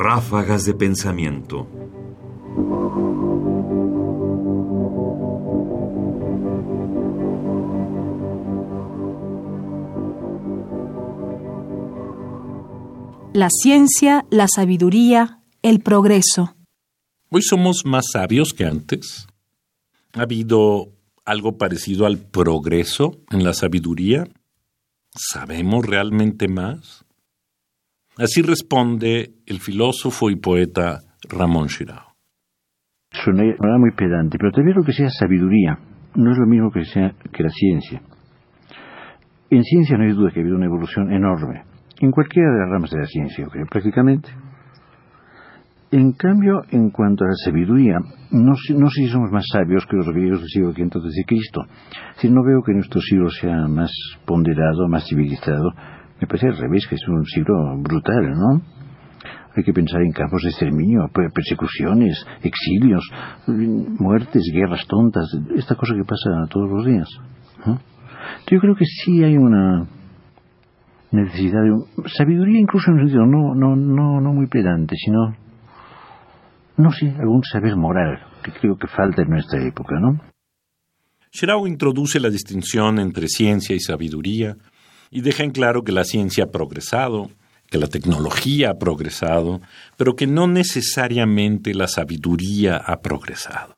Ráfagas de pensamiento. La ciencia, la sabiduría, el progreso. Hoy somos más sabios que antes. ¿Ha habido algo parecido al progreso en la sabiduría? ¿Sabemos realmente más? Así responde el filósofo y poeta Ramón Shirao. Suena muy pedante, pero también lo que sea sabiduría no es lo mismo que, sea, que la ciencia. En ciencia no hay duda que ha habido una evolución enorme, en cualquiera de las ramas de la ciencia, prácticamente. En cambio, en cuanto a la sabiduría, no, no sé si somos más sabios que los griegos del siglo V antes de Cristo. Si no veo que nuestro siglo sea más ponderado, más civilizado, me parece al revés, que es un siglo brutal, ¿no? Hay que pensar en campos de exterminio, persecuciones, exilios, muertes, guerras tontas, esta cosa que pasa todos los días. Yo creo que sí hay una necesidad de sabiduría, incluso en un sentido no, no, no, no muy pedante, sino no sé, algún saber moral que creo que falta en nuestra época, ¿no? Shirao introduce la distinción entre ciencia y sabiduría y deja en claro que la ciencia ha progresado, que la tecnología ha progresado, pero que no necesariamente la sabiduría ha progresado.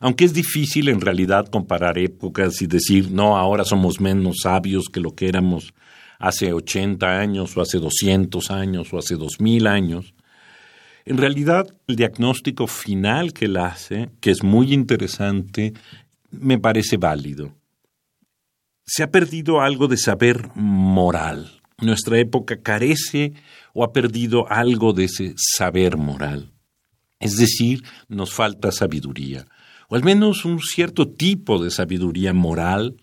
Aunque es difícil en realidad comparar épocas y decir, no, ahora somos menos sabios que lo que éramos hace 80 años o hace 200 años o hace 2000 años, en realidad, el diagnóstico final que él hace, que es muy interesante, me parece válido. Se ha perdido algo de saber moral. Nuestra época carece o ha perdido algo de ese saber moral. Es decir, nos falta sabiduría, o al menos un cierto tipo de sabiduría moral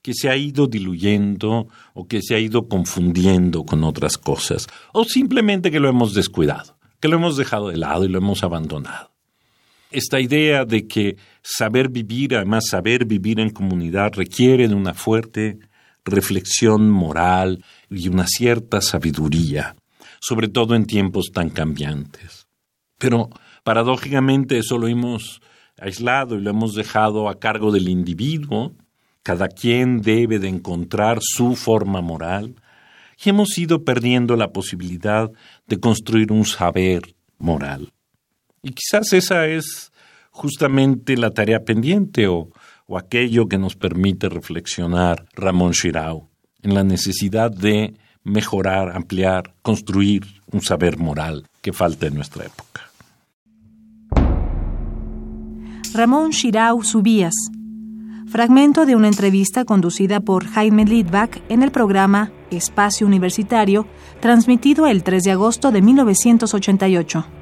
que se ha ido diluyendo o que se ha ido confundiendo con otras cosas, o simplemente que lo hemos descuidado que lo hemos dejado de lado y lo hemos abandonado. Esta idea de que saber vivir, además saber vivir en comunidad, requiere de una fuerte reflexión moral y una cierta sabiduría, sobre todo en tiempos tan cambiantes. Pero paradójicamente eso lo hemos aislado y lo hemos dejado a cargo del individuo. Cada quien debe de encontrar su forma moral y hemos ido perdiendo la posibilidad de construir un saber moral. Y quizás esa es justamente la tarea pendiente o, o aquello que nos permite reflexionar Ramón Shirao en la necesidad de mejorar, ampliar, construir un saber moral que falta en nuestra época. Ramón Shirao Subías. Fragmento de una entrevista conducida por Jaime Lidbach en el programa Espacio Universitario, transmitido el 3 de agosto de 1988.